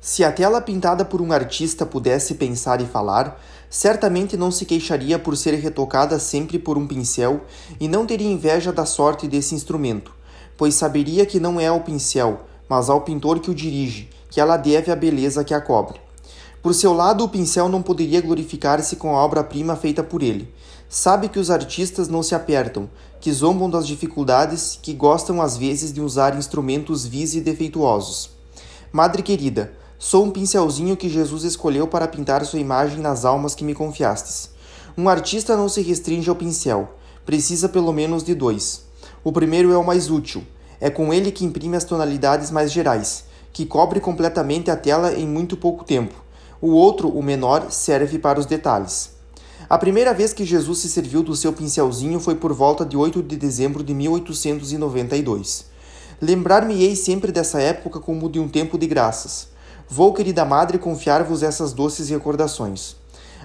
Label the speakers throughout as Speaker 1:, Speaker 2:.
Speaker 1: Se a tela pintada por um artista pudesse pensar e falar, certamente não se queixaria por ser retocada sempre por um pincel e não teria inveja da sorte desse instrumento, pois saberia que não é ao pincel, mas ao pintor que o dirige, que ela deve a beleza que a cobre. Por seu lado, o pincel não poderia glorificar-se com a obra-prima feita por ele. Sabe que os artistas não se apertam, que zombam das dificuldades, que gostam às vezes de usar instrumentos vis e defeituosos. Madre querida, sou um pincelzinho que Jesus escolheu para pintar sua imagem nas almas que me confiastes. Um artista não se restringe ao pincel, precisa pelo menos de dois. O primeiro é o mais útil, é com ele que imprime as tonalidades mais gerais, que cobre completamente a tela em muito pouco tempo. O outro, o menor, serve para os detalhes. A primeira vez que Jesus se serviu do seu pincelzinho foi por volta de 8 de dezembro de 1892. Lembrar-me-ei sempre dessa época como de um tempo de graças. Vou, querida madre, confiar-vos essas doces recordações.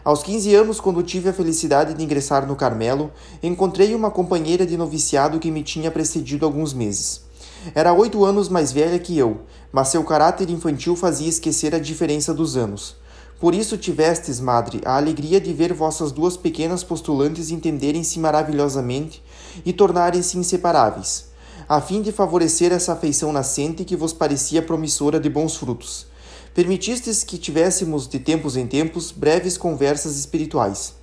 Speaker 1: Aos 15 anos, quando tive a felicidade de ingressar no Carmelo, encontrei uma companheira de noviciado que me tinha precedido alguns meses. Era oito anos mais velha que eu, mas seu caráter infantil fazia esquecer a diferença dos anos. Por isso tivestes, madre, a alegria de ver vossas duas pequenas postulantes entenderem-se maravilhosamente e tornarem-se inseparáveis, a fim de favorecer essa afeição nascente que vos parecia promissora de bons frutos. Permitistes que tivéssemos, de tempos em tempos, breves conversas espirituais.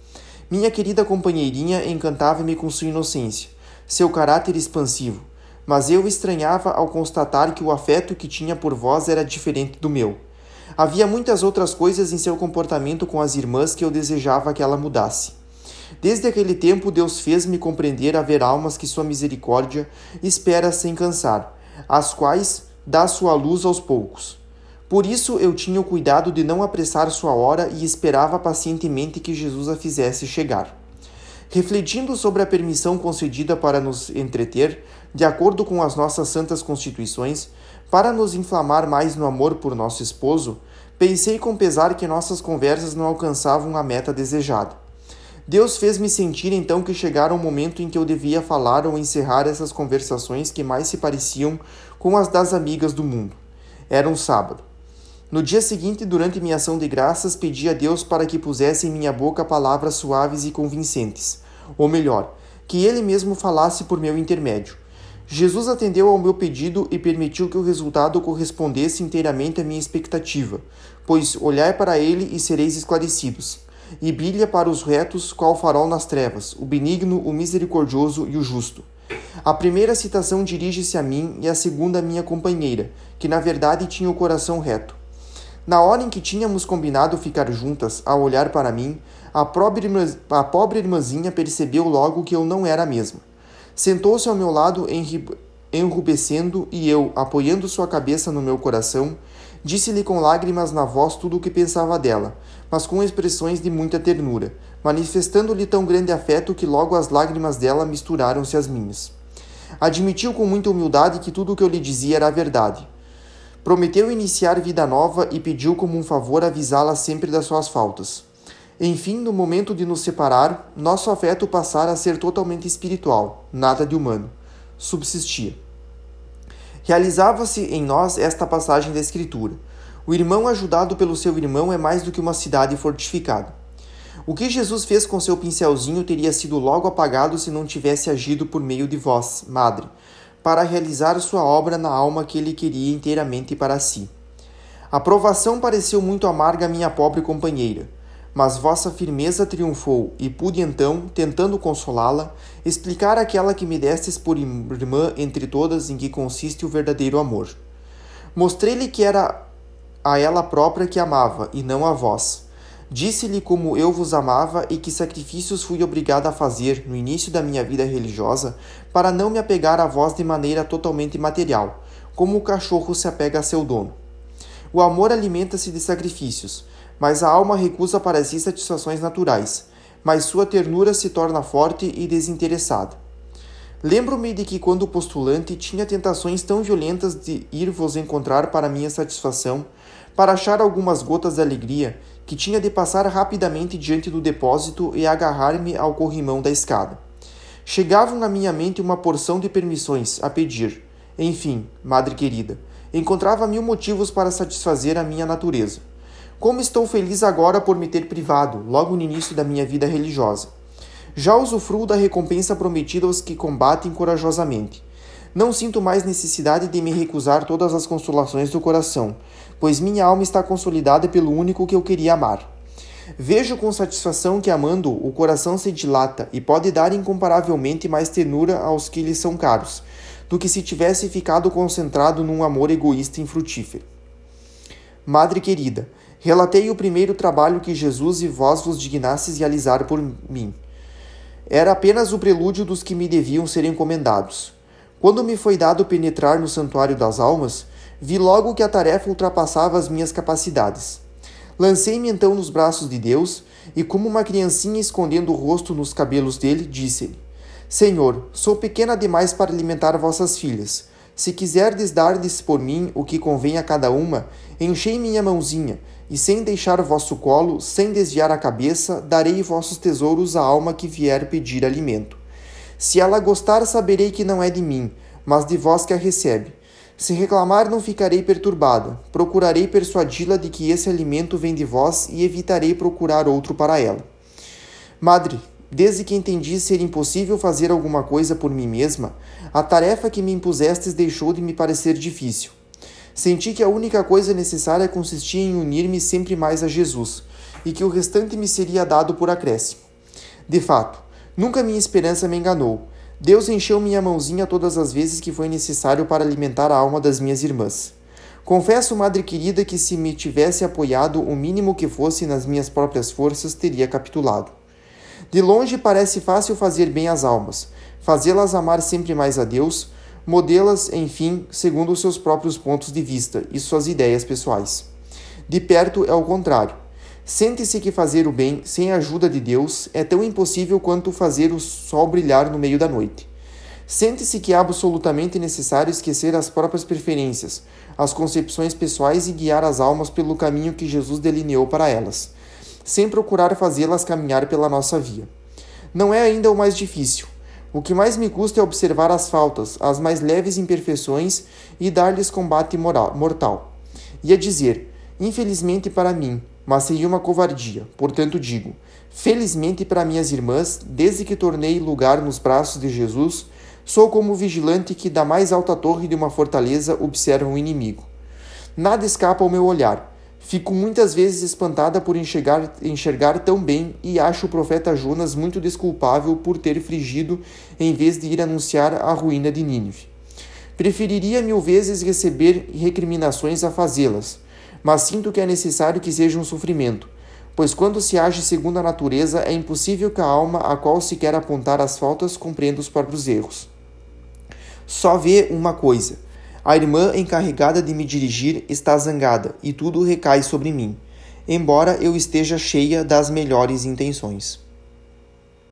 Speaker 1: Minha querida companheirinha encantava-me com sua inocência, seu caráter expansivo, mas eu estranhava ao constatar que o afeto que tinha por vós era diferente do meu. Havia muitas outras coisas em seu comportamento com as irmãs que eu desejava que ela mudasse. Desde aquele tempo, Deus fez-me compreender haver almas que sua misericórdia espera sem cansar, às quais dá sua luz aos poucos. Por isso eu tinha o cuidado de não apressar sua hora e esperava pacientemente que Jesus a fizesse chegar. Refletindo sobre a permissão concedida para nos entreter, de acordo com as nossas santas constituições, para nos inflamar mais no amor por nosso esposo, pensei com pesar que nossas conversas não alcançavam a meta desejada. Deus fez-me sentir então que chegara o momento em que eu devia falar ou encerrar essas conversações que mais se pareciam com as das amigas do mundo. Era um sábado. No dia seguinte, durante minha ação de graças, pedi a Deus para que pusesse em minha boca palavras suaves e convincentes, ou melhor, que Ele mesmo falasse por meu intermédio. Jesus atendeu ao meu pedido e permitiu que o resultado correspondesse inteiramente à minha expectativa, pois olhai para Ele e sereis esclarecidos, e brilha para os retos qual farol nas trevas, o benigno, o misericordioso e o justo. A primeira citação dirige-se a mim e a segunda à minha companheira, que na verdade tinha o coração reto. Na hora em que tínhamos combinado ficar juntas, ao olhar para mim, a pobre, irmã, a pobre irmãzinha percebeu logo que eu não era a mesma. Sentou-se ao meu lado, enrubescendo, e eu, apoiando sua cabeça no meu coração, disse-lhe com lágrimas na voz tudo o que pensava dela, mas com expressões de muita ternura, manifestando-lhe tão grande afeto que logo as lágrimas dela misturaram-se às minhas. Admitiu com muita humildade que tudo o que eu lhe dizia era verdade Prometeu iniciar vida nova e pediu como um favor avisá-la sempre das suas faltas. Enfim, no momento de nos separar, nosso afeto passara a ser totalmente espiritual, nada de humano. Subsistia. Realizava-se em nós esta passagem da Escritura. O irmão ajudado pelo seu irmão é mais do que uma cidade fortificada. O que Jesus fez com seu pincelzinho teria sido logo apagado se não tivesse agido por meio de vós, madre, para realizar sua obra na alma que ele queria inteiramente para si. A provação pareceu muito amarga à minha pobre companheira, mas vossa firmeza triunfou e pude então, tentando consolá-la, explicar aquela que me destes por irmã entre todas em que consiste o verdadeiro amor. Mostrei-lhe que era a ela própria que amava e não a vós Disse-lhe como eu vos amava e que sacrifícios fui obrigada a fazer no início da minha vida religiosa para não me apegar a vós de maneira totalmente material, como o cachorro se apega a seu dono. O amor alimenta-se de sacrifícios, mas a alma recusa para si satisfações naturais, mas sua ternura se torna forte e desinteressada. Lembro-me de que quando postulante tinha tentações tão violentas de ir vos encontrar para minha satisfação, para achar algumas gotas de alegria que tinha de passar rapidamente diante do depósito e agarrar-me ao corrimão da escada. Chegavam na minha mente uma porção de permissões a pedir. Enfim, madre querida, encontrava mil motivos para satisfazer a minha natureza. Como estou feliz agora por me ter privado, logo no início da minha vida religiosa. Já usufruo da recompensa prometida aos que combatem corajosamente. Não sinto mais necessidade de me recusar todas as consolações do coração, pois minha alma está consolidada pelo único que eu queria amar. Vejo com satisfação que, amando, o coração se dilata e pode dar incomparavelmente mais ternura aos que lhe são caros, do que se tivesse ficado concentrado num amor egoísta e infrutífero. Madre querida, relatei o primeiro trabalho que Jesus e vós vos dignastes realizar por mim. Era apenas o prelúdio dos que me deviam ser encomendados. Quando me foi dado penetrar no santuário das almas, vi logo que a tarefa ultrapassava as minhas capacidades. Lancei-me então nos braços de Deus e, como uma criancinha escondendo o rosto nos cabelos dele, disse-lhe: Senhor, sou pequena demais para alimentar vossas filhas. Se quiserdes dar-lhes por mim o que convém a cada uma, enchei minha mãozinha, e sem deixar vosso colo, sem desviar a cabeça, darei vossos tesouros à alma que vier pedir alimento. Se ela gostar, saberei que não é de mim, mas de vós que a recebe. Se reclamar, não ficarei perturbada. Procurarei persuadi-la de que esse alimento vem de vós e evitarei procurar outro para ela. Madre, desde que entendi ser impossível fazer alguma coisa por mim mesma, a tarefa que me impusestes deixou de me parecer difícil. Senti que a única coisa necessária consistia em unir-me sempre mais a Jesus, e que o restante me seria dado por acréscimo. De fato, nunca minha esperança me enganou Deus encheu minha mãozinha todas as vezes que foi necessário para alimentar a alma das minhas irmãs. Confesso, madre querida, que se me tivesse apoiado o mínimo que fosse nas minhas próprias forças, teria capitulado. De longe parece fácil fazer bem às almas, fazê-las amar sempre mais a Deus, modê-las, enfim, segundo os seus próprios pontos de vista e suas ideias pessoais. De perto é o contrário. Sente-se que fazer o bem sem a ajuda de Deus é tão impossível quanto fazer o sol brilhar no meio da noite. Sente-se que é absolutamente necessário esquecer as próprias preferências, as concepções pessoais e guiar as almas pelo caminho que Jesus delineou para elas, sem procurar fazê-las caminhar pela nossa via. Não é ainda o mais difícil. O que mais me custa é observar as faltas, as mais leves imperfeições e dar-lhes combate moral, mortal. E a dizer: Infelizmente para mim, mas seria uma covardia. Portanto, digo: felizmente para minhas irmãs, desde que tornei lugar nos braços de Jesus, sou como o vigilante que da mais alta torre de uma fortaleza observa um inimigo. Nada escapa ao meu olhar. Fico muitas vezes espantada por enxergar, enxergar tão bem e acho o profeta Jonas muito desculpável por ter frigido em vez de ir anunciar a ruína de Nínive. Preferiria mil vezes receber recriminações a fazê-las mas sinto que é necessário que seja um sofrimento, pois quando se age segundo a natureza, é impossível que a alma a qual se quer apontar as faltas compreenda os próprios erros. Só vê uma coisa: a irmã encarregada de me dirigir está zangada e tudo recai sobre mim, embora eu esteja cheia das melhores intenções.